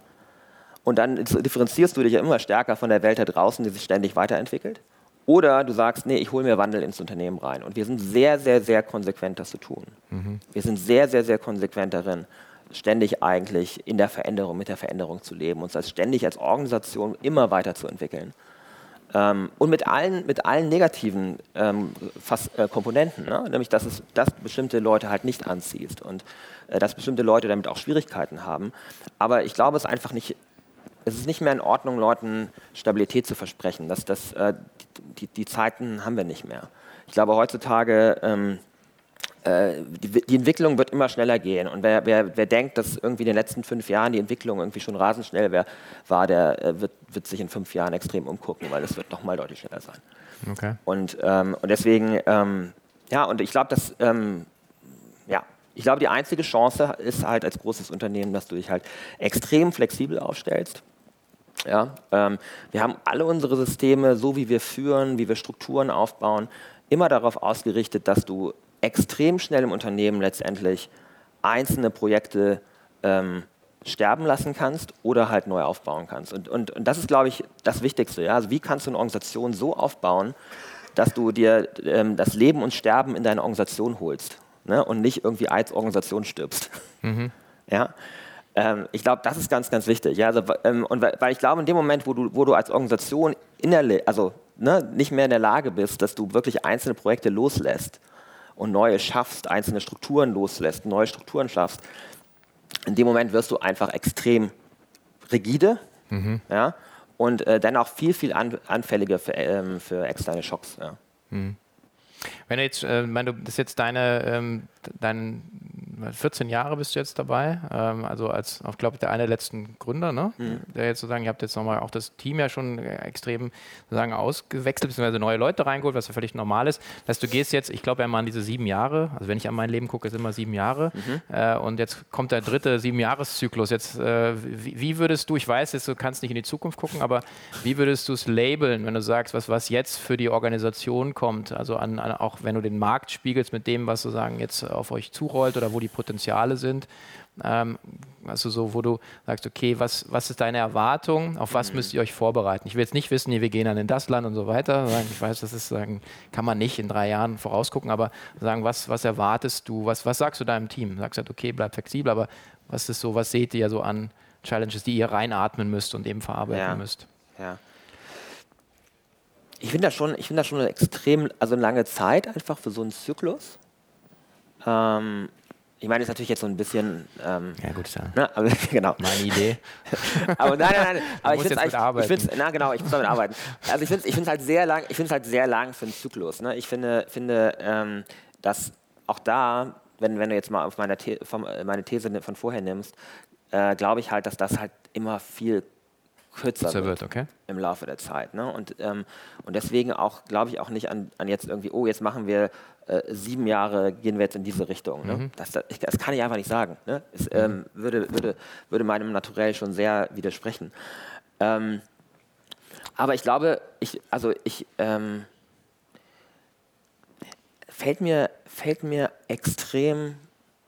und dann differenzierst du dich ja immer stärker von der Welt da draußen, die sich ständig weiterentwickelt. Oder du sagst, nee, ich hole mir Wandel ins Unternehmen rein. Und wir sind sehr, sehr, sehr konsequent, das zu tun. Mhm. Wir sind sehr, sehr, sehr konsequent darin, ständig eigentlich in der Veränderung, mit der Veränderung zu leben, uns als ständig als Organisation immer weiterzuentwickeln. Ähm, und mit allen, mit allen negativen ähm, fast, äh, Komponenten, ne? nämlich dass es dass bestimmte Leute halt nicht anziehst und äh, dass bestimmte Leute damit auch Schwierigkeiten haben. Aber ich glaube, es ist einfach nicht, es ist nicht mehr in Ordnung, Leuten Stabilität zu versprechen. Das, das, äh, die, die, Zeiten haben wir nicht mehr. Ich glaube, heutzutage ähm, äh, die, die, Entwicklung wird immer schneller gehen. Und wer, wer, wer, denkt, dass irgendwie in den letzten fünf Jahren die Entwicklung irgendwie schon rasend schnell wär, war, der äh, wird, wird, sich in fünf Jahren extrem umgucken, weil es wird noch mal deutlich schneller sein. Okay. Und, ähm, und deswegen, ähm, ja, und ich glaube, dass, ähm, ja, ich glaube, die einzige Chance ist halt als großes Unternehmen, dass du dich halt extrem flexibel aufstellst. Ja, ähm, wir haben alle unsere Systeme, so wie wir führen, wie wir Strukturen aufbauen, immer darauf ausgerichtet, dass du extrem schnell im Unternehmen letztendlich einzelne Projekte ähm, sterben lassen kannst oder halt neu aufbauen kannst. Und, und, und das ist, glaube ich, das Wichtigste. Ja? Also wie kannst du eine Organisation so aufbauen, dass du dir ähm, das Leben und Sterben in deine Organisation holst ne? und nicht irgendwie als Organisation stirbst. Mhm. <laughs> Ja? Ähm, ich glaube, das ist ganz, ganz wichtig. Ja? Also, ähm, und weil, weil, ich glaube, in dem Moment, wo du, wo du als Organisation innerlich, also ne, nicht mehr in der Lage bist, dass du wirklich einzelne Projekte loslässt und neue schaffst, einzelne Strukturen loslässt, neue Strukturen schaffst, in dem Moment wirst du einfach extrem rigide mhm. ja, und äh, dann auch viel, viel an, anfälliger für, ähm, für externe Schocks. Ja. Mhm. Wenn du jetzt, äh, wenn du das ist jetzt deine, ähm, dein 14 Jahre bist du jetzt dabei, ähm, also als, ich glaube, der eine der letzten Gründer, ne? Mhm. der jetzt sozusagen, ihr habt jetzt nochmal auch das Team ja schon extrem sozusagen ausgewechselt, beziehungsweise neue Leute reingeholt, was ja völlig normal ist. Das heißt, du gehst jetzt, ich glaube ja mal an diese sieben Jahre, also wenn ich an mein Leben gucke, ist immer sieben Jahre mhm. äh, und jetzt kommt der dritte Sieben-Jahres-Zyklus. Jetzt, äh, wie, wie, würdest du, ich weiß jetzt, du kannst nicht in die Zukunft gucken, aber wie würdest du es labeln, wenn du sagst, was, was jetzt für die Organisation kommt, also an, an, auch wenn du den Markt spiegelst mit dem, was sozusagen jetzt auf euch zurollt oder wo die die Potenziale sind. Ähm, also so, wo du sagst, okay, was, was ist deine Erwartung, auf was mhm. müsst ihr euch vorbereiten? Ich will jetzt nicht wissen, wir gehen dann in das Land und so weiter. Ich weiß, das ist, sagen, kann man nicht in drei Jahren vorausgucken, aber sagen, was, was erwartest du, was, was sagst du deinem Team? Sagst du, halt, okay, bleib flexibel, aber was ist so, was seht ihr so an Challenges, die ihr reinatmen müsst und eben verarbeiten ja. müsst? Ja. Ich finde das schon, ich finde das schon eine extrem, also eine lange Zeit einfach für so einen Zyklus. Ähm, ich meine, das ist natürlich jetzt so ein bisschen. Ähm, ja, gut, ja. Ne, aber, <laughs> genau. Meine Idee. <laughs> aber nein, nein, nein. Aber ich finde es na genau, ich muss damit arbeiten. Also ich finde es halt sehr lang, ich halt sehr lang für einen Zyklus. Ne? Ich finde, finde ähm, dass auch da, wenn, wenn du jetzt mal auf meine, The vom, meine These von vorher nimmst, äh, glaube ich halt, dass das halt immer viel kürzer, wird, wird okay. im Laufe der Zeit. Ne? Und, ähm, und deswegen auch, glaube ich, auch nicht an, an jetzt irgendwie, oh, jetzt machen wir äh, sieben Jahre, gehen wir jetzt in diese Richtung. Ne? Mhm. Das, das, das, kann ich einfach nicht sagen. Ne? Es mhm. ähm, würde, würde, würde meinem Naturell schon sehr widersprechen. Ähm, aber ich glaube, ich, also ich, ähm, fällt mir, fällt mir extrem,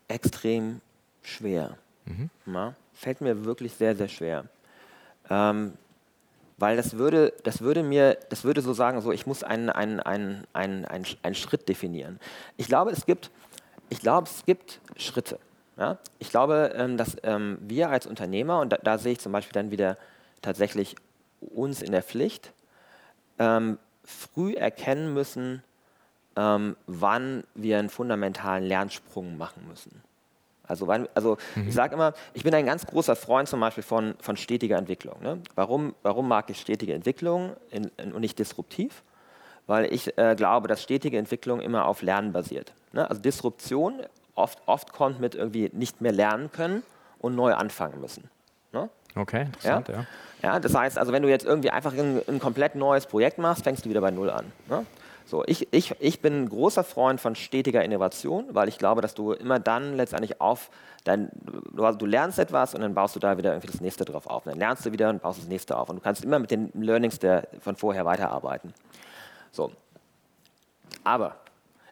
extrem schwer. Mhm. Na? Fällt mir wirklich sehr, sehr schwer. Ähm, weil das würde, das würde mir, das würde so sagen, so ich muss einen, einen, einen, einen, einen, einen Schritt definieren. Ich glaube, es gibt, ich glaube, es gibt Schritte. Ja? Ich glaube, ähm, dass ähm, wir als Unternehmer, und da, da, sehe ich zum Beispiel dann wieder tatsächlich uns in der Pflicht, ähm, früh erkennen müssen, wann wir einen fundamentalen Lernsprung machen müssen. Also, also mhm. ich sage immer, ich bin ein ganz großer Freund zum Beispiel von, von stetiger Entwicklung. Ne? Warum, warum mag ich stetige Entwicklung in, in, und nicht disruptiv? Weil ich äh, glaube, dass stetige Entwicklung immer auf Lernen basiert. Ne? Also Disruption oft, oft kommt mit irgendwie nicht mehr lernen können und neu anfangen müssen. Ne? Okay, interessant, ja? ja? ja. das heißt, also wenn du jetzt irgendwie einfach ein, ein komplett neues Projekt machst, fängst du wieder bei Null an. Ne? So, ich, ich, ich bin ein großer Freund von stetiger Innovation, weil ich glaube, dass du immer dann letztendlich auf dein, du, du, lernst etwas und dann baust du da wieder irgendwie das nächste drauf auf. Und dann lernst du wieder und baust das nächste auf. Und du kannst immer mit den Learnings der, von vorher weiterarbeiten. So. Aber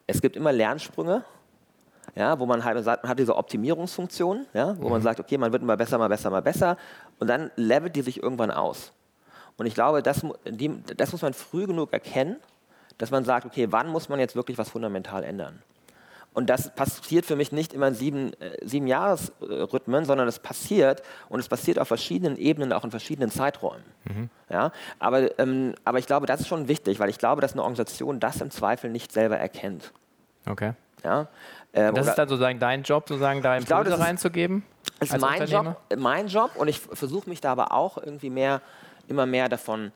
es gibt immer Lernsprünge, ja, wo man halt sagt, man hat diese Optimierungsfunktion, ja, wo mhm. man sagt, okay, man wird immer besser, mal besser, mal besser. Und dann levelt die sich irgendwann aus. Und ich glaube, das, die, das muss man früh genug erkennen dass man sagt, okay, wann muss man jetzt wirklich was fundamental ändern? Und das passiert für mich nicht immer in sieben, äh, sieben Jahresrhythmen, sondern es passiert und es passiert auf verschiedenen Ebenen, auch in verschiedenen Zeiträumen. Mhm. Ja? Aber, ähm, aber ich glaube, das ist schon wichtig, weil ich glaube, dass eine Organisation das im Zweifel nicht selber erkennt. Okay. Ja? Ähm, das ist dann sozusagen dein Job, sozusagen da Impulse glaube, reinzugeben? Das ist mein Job, mein Job und ich versuche mich da aber auch irgendwie mehr, immer mehr davon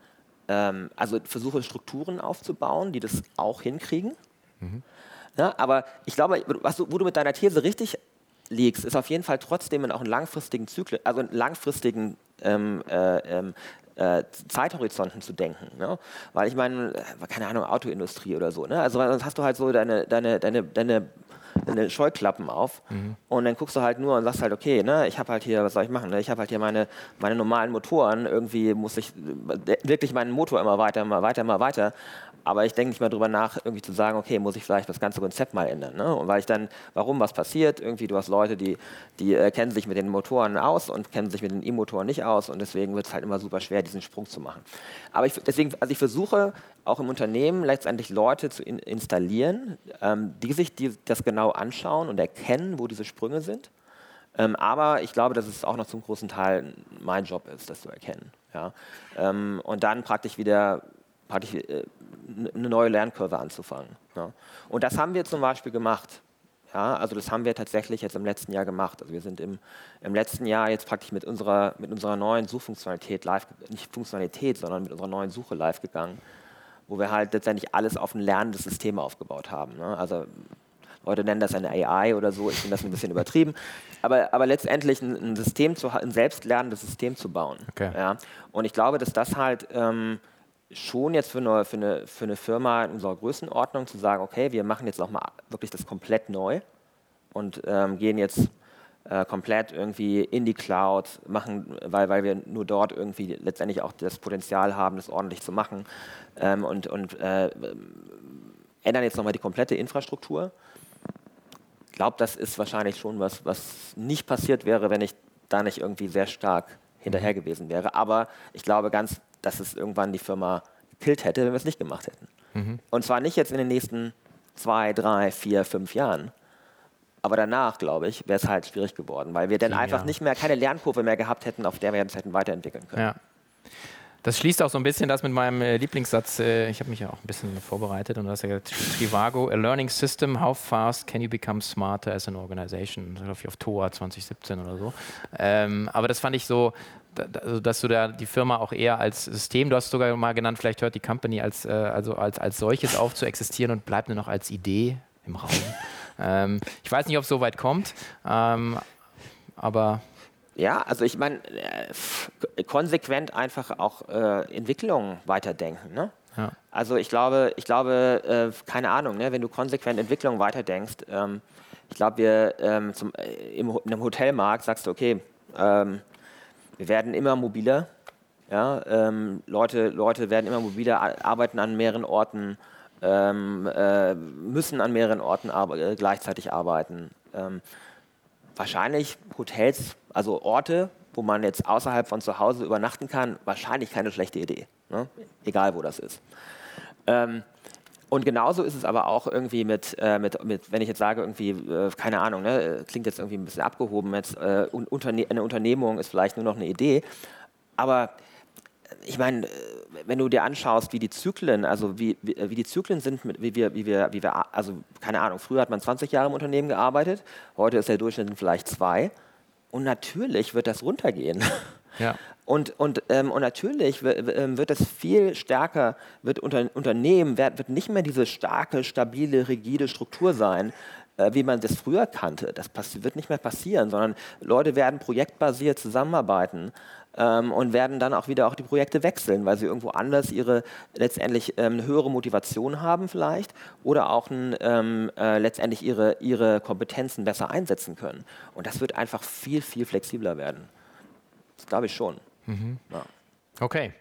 ähm, also versuche Strukturen aufzubauen, die das auch hinkriegen. Mhm. Ja, aber ich glaube, was du, wo du mit deiner These richtig liegst, ist auf jeden Fall trotzdem auch einen langfristigen Zyklus, also einen langfristigen ähm, äh, ähm, äh, Zeithorizonten zu denken. Ne? Weil ich meine, äh, keine Ahnung, Autoindustrie oder so. Ne? Also sonst hast du halt so deine, deine, deine, deine deine Scheuklappen auf mhm. und dann guckst du halt nur und sagst halt, okay, ne, ich habe halt hier, was soll ich machen? Ne? Ich habe halt hier meine, meine normalen Motoren, irgendwie muss ich äh, wirklich meinen Motor immer weiter, immer weiter, immer weiter. Aber ich denke nicht mehr darüber nach, irgendwie zu sagen, okay, muss ich vielleicht das ganze Konzept mal ändern. Ne? Und weil ich dann, warum was passiert, irgendwie, du hast Leute, die, die äh, kennen sich mit den Motoren aus und kennen sich mit den E-Motoren nicht aus und deswegen wird es halt immer super schwer, diesen Sprung zu machen. Aber ich, deswegen, also ich versuche auch im Unternehmen letztendlich Leute zu in, installieren, ähm, die sich die, das genau anschauen und erkennen, wo diese Sprünge sind. Ähm, aber ich glaube, dass es auch noch zum großen Teil mein Job ist, das zu erkennen. Ja? Ähm, und dann praktisch wieder praktisch, äh, eine neue Lernkurve anzufangen. Ja. Und das haben wir zum Beispiel gemacht. Ja, also das haben wir tatsächlich jetzt im letzten Jahr gemacht. Also wir sind im, im letzten Jahr jetzt praktisch mit unserer, mit unserer neuen Suchfunktionalität live, nicht Funktionalität, sondern mit unserer neuen Suche live gegangen, wo wir halt letztendlich alles auf ein lernendes System aufgebaut haben. Ne? Also Leute nennen das eine AI oder so, ich finde das ein bisschen <laughs> übertrieben. Aber, aber letztendlich ein, ein System zu, ein selbstlernendes System zu bauen. Okay. Ja? Und ich glaube, dass das halt ähm, schon jetzt für eine, für, eine, für eine Firma in unserer Größenordnung zu sagen, okay, wir machen jetzt nochmal wirklich das komplett neu und ähm, gehen jetzt äh, komplett irgendwie in die Cloud, machen, weil, weil wir nur dort irgendwie letztendlich auch das Potenzial haben, das ordentlich zu machen ähm, und, und äh, ändern jetzt nochmal die komplette Infrastruktur glaube, das ist wahrscheinlich schon was, was nicht passiert wäre, wenn ich da nicht irgendwie sehr stark hinterher gewesen wäre. Aber ich glaube ganz, dass es irgendwann die Firma gekillt hätte, wenn wir es nicht gemacht hätten. Mhm. Und zwar nicht jetzt in den nächsten zwei, drei, vier, fünf Jahren. Aber danach, glaube ich, wäre es halt schwierig geworden, weil wir dann einfach Jahre. nicht mehr keine Lernkurve mehr gehabt hätten, auf der wir uns hätten weiterentwickeln können. Ja. Das schließt auch so ein bisschen das mit meinem äh, Lieblingssatz. Äh, ich habe mich ja auch ein bisschen vorbereitet und du hast ja gesagt, Trivago, a learning system, how fast can you become smarter as an organization? Das ich auf TOA 2017 oder so. Ähm, aber das fand ich so, dass du da die Firma auch eher als System, du hast sogar mal genannt, vielleicht hört die Company als, äh, also als, als solches auf zu existieren und bleibt nur noch als Idee im Raum. <laughs> ähm, ich weiß nicht, ob es so weit kommt, ähm, aber ja, also ich meine, äh, konsequent einfach auch äh, Entwicklung weiterdenken. Ne? Ja. Also ich glaube, ich glaube, äh, keine Ahnung, ne, wenn du konsequent Entwicklung weiterdenkst, ähm, ich glaube, wir ähm, zum, äh, im, in einem Hotelmarkt sagst du, okay, ähm, wir werden immer mobiler, ja, ähm, Leute, Leute werden immer mobiler, arbeiten an mehreren Orten, ähm, äh, müssen an mehreren Orten ar äh, gleichzeitig arbeiten. Ähm, wahrscheinlich Hotels, also Orte, wo man jetzt außerhalb von zu Hause übernachten kann, wahrscheinlich keine schlechte Idee. Ne? Egal, wo das ist. Ähm, und genauso ist es aber auch irgendwie mit, äh, mit, mit wenn ich jetzt sage, irgendwie, äh, keine Ahnung, ne, klingt jetzt irgendwie ein bisschen abgehoben, jetzt, äh, Unterne eine Unternehmung ist vielleicht nur noch eine Idee, aber ich meine, wenn du dir anschaust, wie die Zyklen, also wie, wie, wie, die Zyklen sind, wie wir, wie wir, wie wir, also keine Ahnung, früher hat man 20 Jahre im Unternehmen gearbeitet, heute ist der Durchschnitt vielleicht zwei. Und natürlich wird das runtergehen. <laughs> Ja. Und, und, ähm, und natürlich ähm, wird es viel stärker, wird unter, Unternehmen wird, nicht mehr diese starke, stabile, rigide Struktur sein, äh, wie man das früher kannte. Das wird nicht mehr passieren, sondern Leute werden projektbasiert zusammenarbeiten ähm, und werden dann auch wieder auch die Projekte wechseln, weil sie irgendwo anders ihre letztendlich ähm, höhere Motivation haben vielleicht oder auch ein, ähm, äh, letztendlich ihre, ihre Kompetenzen besser einsetzen können. Und das wird einfach viel, viel flexibler werden. Das glaube ich schon. Mhm. Ja. Okay.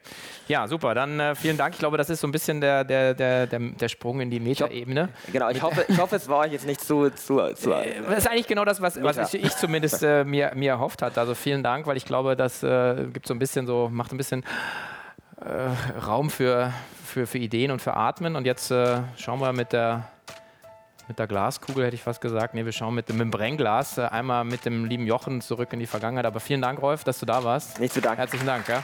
Ja, super. Dann äh, vielen Dank. Ich glaube, das ist so ein bisschen der, der, der, der, der Sprung in die Metaebene. Genau, ich hoffe, ich hoffe, es war euch jetzt nicht zu. zu, zu äh, das ist eigentlich genau das, was, was ich, ich, zumindest äh, mir, mir erhofft hatte. Also vielen Dank, weil ich glaube, das äh, gibt so ein bisschen so, macht ein bisschen äh, Raum für, für, für Ideen und für Atmen. Und jetzt äh, schauen wir mit der mit der Glaskugel hätte ich fast gesagt. Nee, wir schauen mit dem, mit dem Brennglas einmal mit dem lieben Jochen zurück in die Vergangenheit. Aber vielen Dank, Rolf, dass du da warst. Nicht zu danken. Herzlichen Dank. Ja.